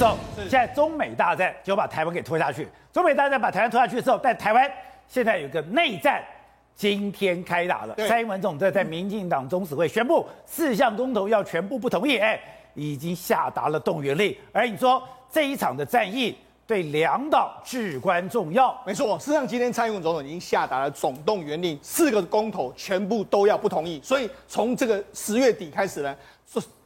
走，现在中美大战就把台湾给拖下去。中美大战把台湾拖下去之后，在台湾现在有个内战，今天开打了。蔡英文总在在民进党中指会宣布四项公投要全部不同意，哎，已经下达了动员令。而你说这一场的战役对两党至关重要，没错。事实上，今天蔡英文总统已经下达了总动员令，四个公投全部都要不同意。所以从这个十月底开始呢，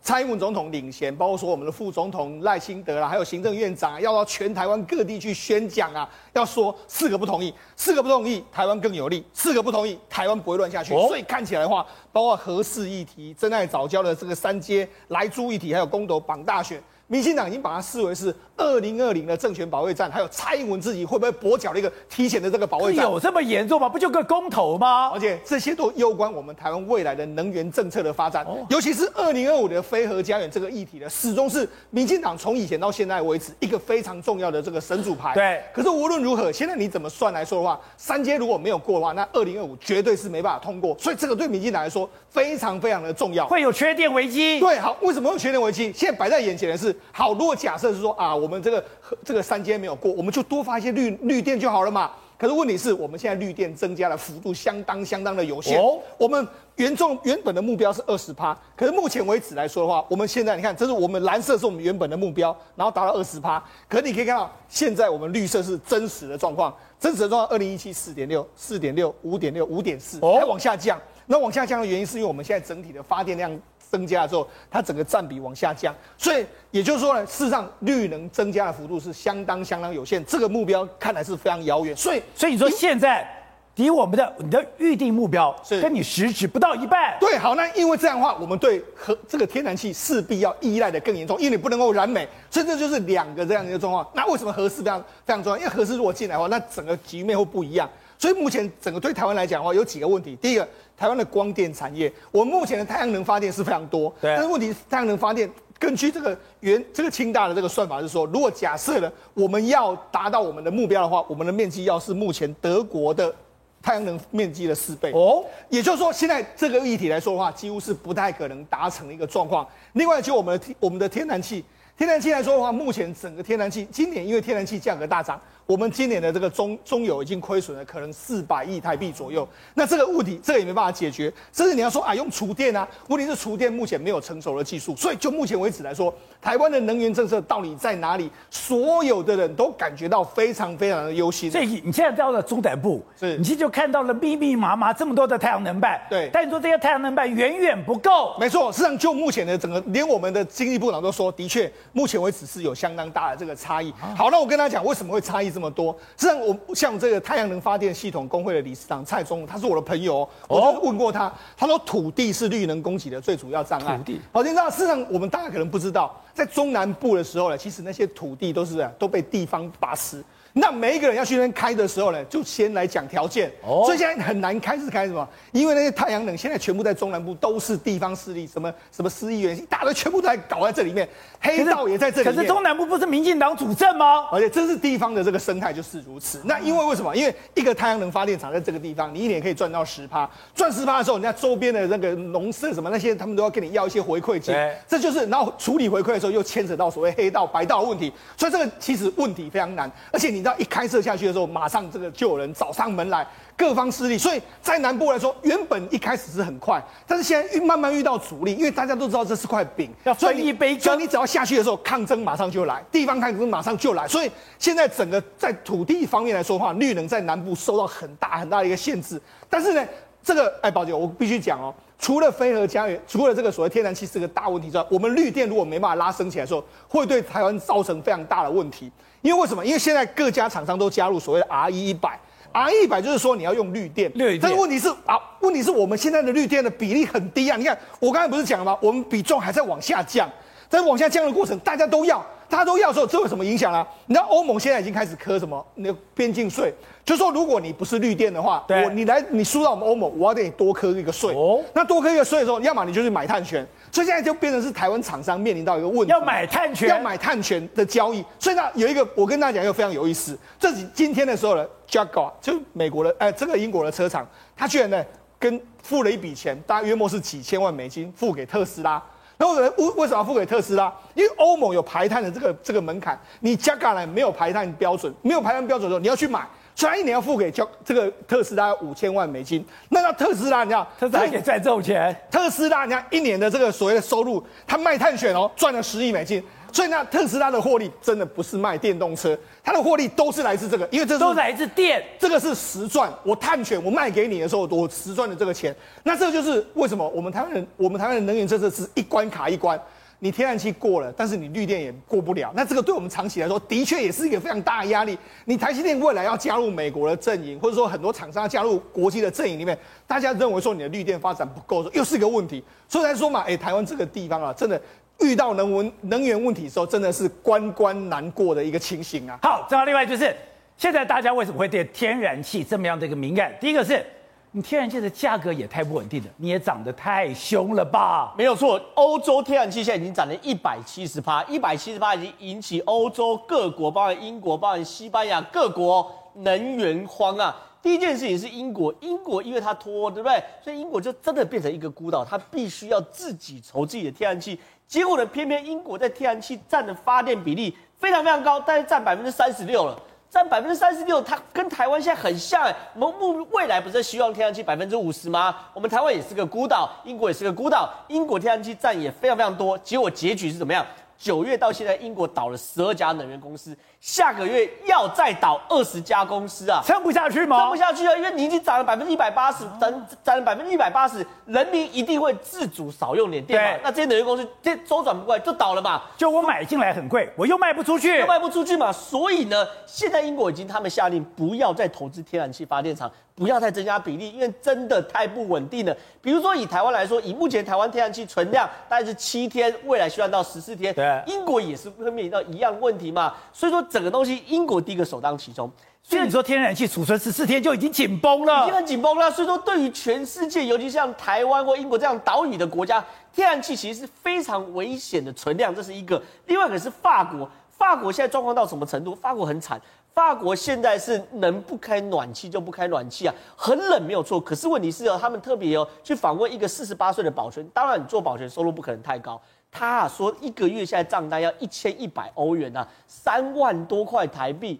蔡英文总统领衔，包括说我们的副总统赖清德啦，还有行政院长啊，要到全台湾各地去宣讲啊，要说四个不同意，四个不同意，台湾更有利；四个不同意，台湾不会乱下去。所以看起来的话，包括核四议题、珍爱早教的这个三阶、莱猪议题，还有公投绑大选。民进党已经把它视为是二零二零的政权保卫战，还有蔡英文自己会不会跛脚的一个提前的这个保卫战，有这么严重吗？不就个公投吗？而且这些都攸关我们台湾未来的能源政策的发展，尤其是二零二五的非核家园这个议题呢，始终是民进党从以前到现在为止一个非常重要的这个神主牌。对。可是无论如何，现在你怎么算来说的话，三阶如果没有过的话，那二零二五绝对是没办法通过。所以这个对民进党来说非常非常的重要，会有缺电危机。对，好，为什么有缺电危机？现在摆在眼前的是，好，如果假设是说啊，我们这个这个三阶没有过，我们就多发一些绿绿电就好了嘛。可是问题是我们现在绿电增加的幅度相当相当的有限。哦，我们原重原本的目标是二十趴，可是目前为止来说的话，我们现在你看，这是我们蓝色是我们原本的目标，然后达到二十趴。可是你可以看到，现在我们绿色是真实的状况，真实的状况，二零一七四点六、四点六、五点六、五点四，还往下降。那往下降的原因是因为我们现在整体的发电量。增加的时候，它整个占比往下降，所以也就是说呢，事实上绿能增加的幅度是相当相当有限，这个目标看来是非常遥远。所以，所以你说现在离我们的你的预定目标是跟你实质不到一半。对，好，那因为这样的话，我们对核这个天然气势必要依赖的更严重，因为你不能够燃煤，所以这就是两个这样一个状况。那为什么核四非常非常重要？因为核四如果进来的话，那整个局面会不一样。所以目前整个对台湾来讲的话，有几个问题。第一个，台湾的光电产业，我们目前的太阳能发电是非常多，对。但是问题是，太阳能发电根据这个原这个清大的这个算法是说，如果假设呢，我们要达到我们的目标的话，我们的面积要是目前德国的太阳能面积的四倍哦。也就是说，现在这个议题来说的话，几乎是不太可能达成的一个状况。另外，就我们的我们的天然气，天然气来说的话，目前整个天然气今年因为天然气价格大涨。我们今年的这个中中油已经亏损了，可能四百亿台币左右。那这个问题，这个也没办法解决。甚至你要说啊，用储电啊，问题是储电目前没有成熟的技术。所以就目前为止来说，台湾的能源政策到底在哪里？所有的人都感觉到非常非常的忧心。所以你现在到了中南部，是你其实就看到了密密麻麻这么多的太阳能板。对，但你说这些太阳能板远远不够。没错，实际上就目前的整个，连我们的经济部长都说，的确，目前为止是有相当大的这个差异。好，那我跟他讲，为什么会差异这么多？实际上我像这个太阳能发电系统工会的理事长蔡宗，他是我的朋友，我就问过他，他说土地是绿能供给的最主要障碍。土地，好，你知道，事实上我们大家可能不知道，在中南部的时候呢，其实那些土地都是都被地方把持。那每一个人要去那边开的时候呢，就先来讲条件。哦，所以现在很难开，是开什么？因为那些太阳能现在全部在中南部都是地方势力，什么什么市议员，一大堆全部都在搞在这里面，黑道也在这里面。可是中南部不是民进党主政吗？而且这是地方的这个生态就是如此。那因为为什么？因为一个太阳能发电厂在这个地方，你一年可以赚到十趴，赚十趴的时候，人家周边的那个农舍什么那些，他们都要跟你要一些回馈金。这就是然后处理回馈的时候又牵扯到所谓黑道白道的问题，所以这个其实问题非常难。而且你知道一开设下去。的时候，马上这个就有人找上门来，各方势力。所以在南部来说，原本一开始是很快，但是现在慢慢遇到阻力，因为大家都知道这是块饼，要分一杯羹。所以你只要下去的时候，抗争马上就来，地方抗争马上就来。所以现在整个在土地方面来说的话，绿能在南部受到很大很大的一个限制。但是呢，这个哎，宝姐，我必须讲哦，除了飞核家园，除了这个所谓天然气是个大问题之外，我们绿电如果没办法拉升起来的时候，会对台湾造成非常大的问题。因为为什么？因为现在各家厂商都加入所谓的 RE 一百，RE 一百就是说你要用绿电，绿电。但是问题是啊，问题是我们现在的绿电的比例很低啊。你看我刚才不是讲了吗？我们比重还在往下降，在往下降的过程，大家都要，大家都要的时候，这有什么影响啊？你知道欧盟现在已经开始磕什么那个边境税，就是说如果你不是绿电的话，我你来你输到我们欧盟，我要给你多磕一个税。哦，那多磕一个税的时候，要么你就是买碳权。所以现在就变成是台湾厂商面临到一个问题，要买碳权，要买碳权的交易。所以呢，有一个我跟大家讲一个非常有意思，这是今天的时候呢，Jaguar 就美国的，哎、呃，这个英国的车厂，他居然呢跟付了一笔钱，大约莫是几千万美金付给特斯拉。那为为为什么要付给特斯拉？因为欧盟有排碳的这个这个门槛，你加盖来没有排碳标准，没有排碳标准的时候，你要去买，所以一年要付给交这个特斯拉五千万美金。那那特斯拉，你知道特斯拉还可以赚这种钱？特斯拉，你看一年的这个所谓的收入，他卖碳选哦，赚了十亿美金。所以那特斯拉的获利真的不是卖电动车，它的获利都是来自这个，因为这是都来自电，这个是实赚。我碳权我卖给你的时候，我实赚的这个钱。那这就是为什么我们台湾人，我们台湾人能源政策是一关卡一关，你天然气过了，但是你绿电也过不了。那这个对我们长期来说，的确也是一个非常大的压力。你台积电未来要加入美国的阵营，或者说很多厂商要加入国际的阵营里面，大家认为说你的绿电发展不够，又是一个问题。所以来说嘛，哎、欸，台湾这个地方啊，真的。遇到能源能源问题的时候，真的是关关难过的一个情形啊。好，正好另外就是，现在大家为什么会对天然气这么样的一个敏感？第一个是，你天然气的价格也太不稳定了，你也涨得太凶了吧？没有错，欧洲天然气现在已经涨了一百七十趴，一百七十趴已经引起欧洲各国，包括英国、包括西班牙各国能源荒啊。第一件事情是英国，英国因为它脱，对不对？所以英国就真的变成一个孤岛，它必须要自己筹自己的天然气。结果呢，偏偏英国在天然气占的发电比例非常非常高，大概占百分之三十六了，占百分之三十六，它跟台湾现在很像哎。我们目未来不是希望天然气百分之五十吗？我们台湾也是个孤岛，英国也是个孤岛，英国天然气占也非常非常多。结果结局是怎么样？九月到现在，英国倒了十二家能源公司。下个月要再倒二十家公司啊，撑不下去吗？撑不下去啊，因为你已经涨了百分之一百八十，涨涨了百分之一百八十，人民一定会自主少用点电嘛。那这些能源公司这周转不过来就倒了嘛。就我买进来很贵，我又卖不出去，又卖不出去嘛。所以呢，现在英国已经他们下令不要再投资天然气发电厂，不要再增加比例，因为真的太不稳定了。比如说以台湾来说，以目前台湾天然气存量大概是七天，未来需要到十四天。对，英国也是会面临到一样问题嘛。所以说整个东西英国。第一个首当其冲，所以你说天然气储存十四天就已经紧绷了，已经很紧绷了。所以说，对于全世界，尤其像台湾或英国这样岛屿的国家，天然气其实是非常危险的存量，这是一个。另外一个是法国，法国现在状况到什么程度？法国很惨，法国现在是能不开暖气就不开暖气啊，很冷没有错。可是问题是哦，他们特别哦去访问一个四十八岁的保全，当然你做保全收入不可能太高。他啊说一个月现在账单要一千一百欧元啊，三万多块台币，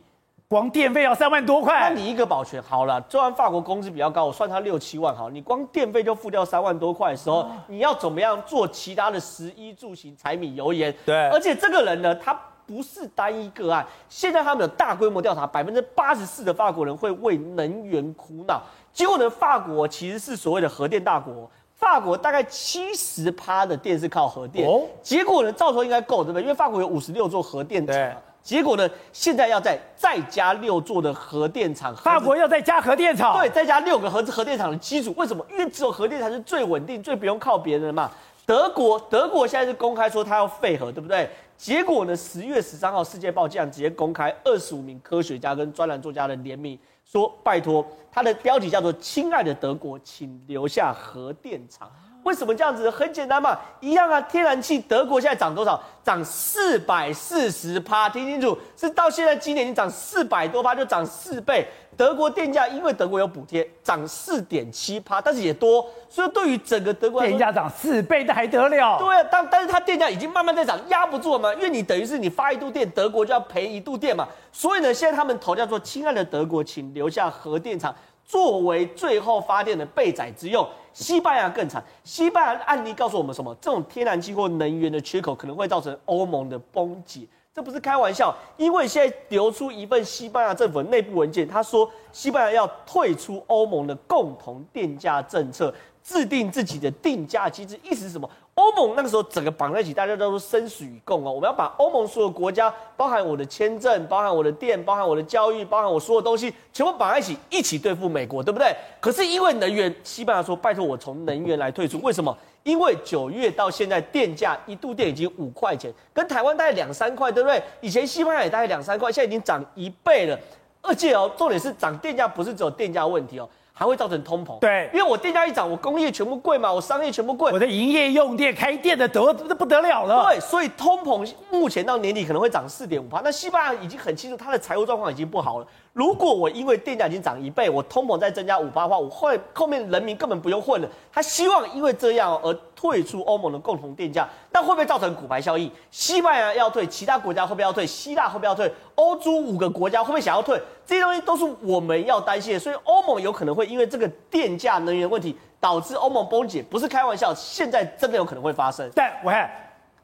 光电费要三万多块。那你一个保全好了，虽然法国工资比较高，我算他六七万好，你光电费就付掉三万多块的时候，你要怎么样做其他的食衣住行、柴米油盐？对，而且这个人呢，他不是单一个案，现在他们有大规模调查，百分之八十四的法国人会为能源苦恼。结果呢，法国其实是所谓的核电大国。法国大概七十趴的电是靠核电，哦、结果呢，照说应该够，对不对？因为法国有五十六座核电厂，对结果呢，现在要再再加六座的核电厂。法国要再加核电厂？对，再加六个核核电厂的基础。为什么？因为只有核电才是最稳定、最不用靠别人的嘛。德国，德国现在是公开说他要废核，对不对？结果呢，十月十三号，《世界报》竟然直接公开二十五名科学家跟专栏作家的联名。说拜托，它的标题叫做“亲爱的德国，请留下核电厂”。为什么这样子？很简单嘛，一样啊。天然气，德国现在涨多少？涨四百四十趴，听清楚，是到现在今年已经涨四百多趴，就涨四倍。德国电价因为德国有补贴，涨四点七趴，但是也多，所以对于整个德国电价涨四倍，那还得了？对啊，但但是它电价已经慢慢在涨，压不住了嘛，因为你等于是你发一度电，德国就要赔一度电嘛，所以呢，现在他们投叫做“亲爱的德国，请留下核电厂”。作为最后发电的备载之用，西班牙更惨。西班牙案例告诉我们什么？这种天然气或能源的缺口可能会造成欧盟的崩解，这不是开玩笑。因为现在流出一份西班牙政府的内部文件，他说西班牙要退出欧盟的共同电价政策，制定自己的定价机制。意思是什么？欧盟那个时候整个绑在一起，大家都说生死与共哦。我们要把欧盟所有国家，包含我的签证，包含我的电，包含我的教育，包含我所有东西，全部绑在一起，一起对付美国，对不对？可是因为能源，西班牙说拜托我从能源来退出。为什么？因为九月到现在电价一度电已经五块钱，跟台湾大概两三块，对不对？以前西班牙也大概两三块，现在已经涨一倍了。而且哦，重点是涨电价不是只有电价问题哦。还会造成通膨。对，因为我电价一涨，我工业全部贵嘛，我商业全部贵，我的营业用电开店的得不得了了。对，所以通膨目前到年底可能会涨四点五趴。那西班牙已经很清楚，它的财务状况已经不好了。如果我因为电价已经涨一倍，我通膨再增加五八的话，我后后面人民根本不用混了。他希望因为这样而退出欧盟的共同电价，但会不会造成骨牌效应？西班牙要退，其他国家会不会要退？希腊会不会要退？欧洲五个国家会不会想要退？这些东西都是我们要担心的。所以欧盟有可能会因为这个电价能源问题导致欧盟崩解，不是开玩笑，现在真的有可能会发生。但我看，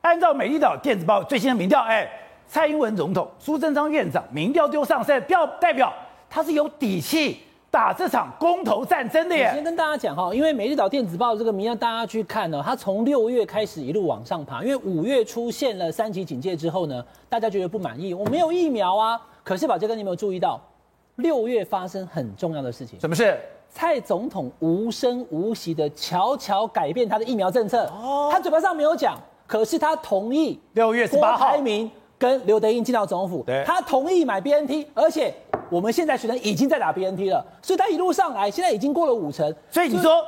按照美丽岛电子报最新的民调，哎。蔡英文总统、苏贞昌院长民调丢上山，表代表他是有底气打这场公投战争的耶。先跟大家讲哈，因为《每日岛电子报》这个民调，大家去看呢，他从六月开始一路往上爬，因为五月出现了三级警戒之后呢，大家觉得不满意，我没有疫苗啊。可是宝杰哥，你有没有注意到，六月发生很重要的事情？什么事？蔡总统无声无息的悄悄改变他的疫苗政策。哦，他嘴巴上没有讲，可是他同意六月十八号。跟刘德英进到总统府，他同意买 BNT，而且我们现在学生已经在打 BNT 了，所以他一路上来，现在已经过了五成。所以你说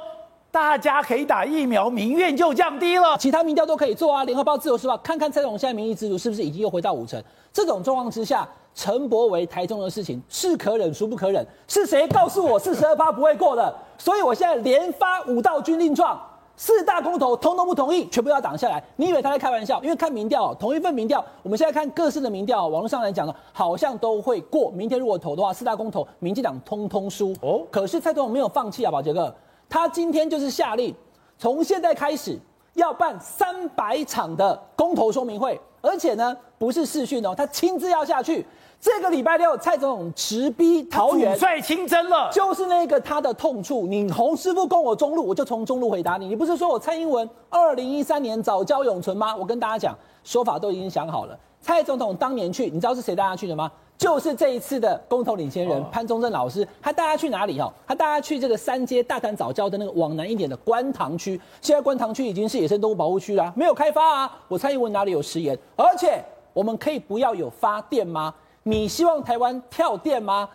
大家可以打疫苗，民怨就降低了。其他民调都可以做啊，联合报、自由时报，看看蔡总统现在民意指数是不是已经又回到五成？这种状况之下，陈柏惟台中的事情是可忍孰不可忍？是谁告诉我四十二趴不会过的？所以我现在连发五道军令状。四大公投通通不同意，全部要挡下来。你以为他在开玩笑？因为看民调，同一份民调，我们现在看各式的民调，网络上来讲呢，好像都会过。明天如果投的话，四大公投，民进党通通输。哦，可是蔡总统没有放弃啊，宝杰哥，他今天就是下令，从现在开始要办三百场的公投说明会，而且呢，不是视讯哦，他亲自要下去。这个礼拜六，蔡总统直逼桃园，主帅亲征了，就是那个他的痛处。你洪师傅攻我中路，我就从中路回答你。你不是说我蔡英文二零一三年早教永存吗？我跟大家讲，说法都已经想好了。蔡总统当年去，你知道是谁带他去的吗？就是这一次的公投领先人潘宗正老师。他带他去哪里？哈，他带他去这个三街大潭早教的那个往南一点的观塘区。现在观塘区已经是野生动物保护区了，没有开发啊。我蔡英文哪里有食言？而且我们可以不要有发电吗？你希望台湾跳电吗？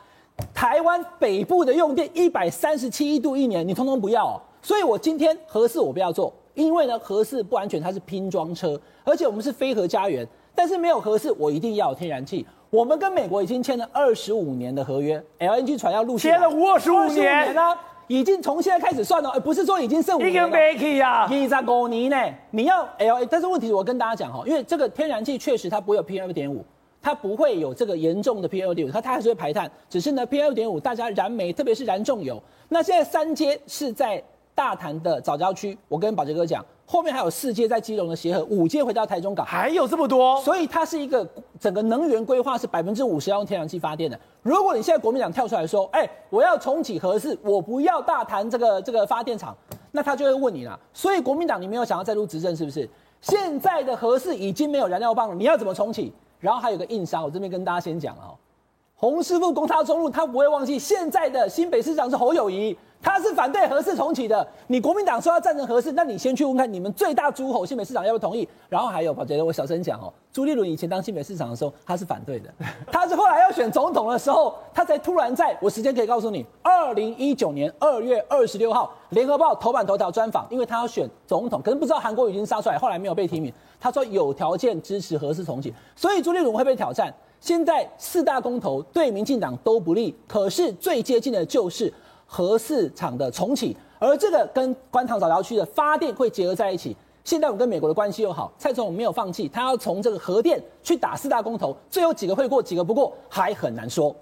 台湾北部的用电一百三十七亿度一年，你通通不要哦。所以我今天合适我不要做，因为呢合适不安全，它是拼装车，而且我们是非核家园。但是没有合适，我一定要有天然气。我们跟美国已经签了二十五年的合约，LNG 船要陆续签了五十五年呢，已经从现在开始算了，而不是说已经剩五年了。已经啊，你在过年呢？你要 L，但是问题我跟大家讲哈，因为这个天然气确实它不会有 PM 二点五。它不会有这个严重的 PM 二点五，它它还是会排碳，只是呢 PM 二点五大家燃煤，特别是燃重油。那现在三阶是在大潭的早教区，我跟宝杰哥讲，后面还有四阶在基隆的协和，五阶回到台中港，还有这么多，所以它是一个整个能源规划是百分之五十要用天然气发电的。如果你现在国民党跳出来说，哎、欸，我要重启核四，我不要大潭这个这个发电厂，那他就会问你了。所以国民党你没有想要再入执政是不是？现在的核四已经没有燃料棒了，你要怎么重启？然后还有个硬伤，我这边跟大家先讲了哦。洪师傅攻他中路，他不会忘记现在的新北市长是侯友谊。他是反对核四重启的，你国民党说要赞成核四，那你先去问看你们最大诸侯新北市长要不要同意？然后还有，我觉得我小声讲哦，朱立伦以前当新北市长的时候，他是反对的，他是后来要选总统的时候，他才突然在我时间可以告诉你，二零一九年二月二十六号，联合报头版头条专访，因为他要选总统，可是不知道韩国瑜已经杀出来，后来没有被提名，他说有条件支持核四重启，所以朱立伦会被挑战。现在四大公投对民进党都不利，可是最接近的就是。核四厂的重启，而这个跟观塘藻礁区的发电会结合在一起。现在我们跟美国的关系又好，蔡总统没有放弃，他要从这个核电去打四大公投，最后几个会过，几个不过，还很难说。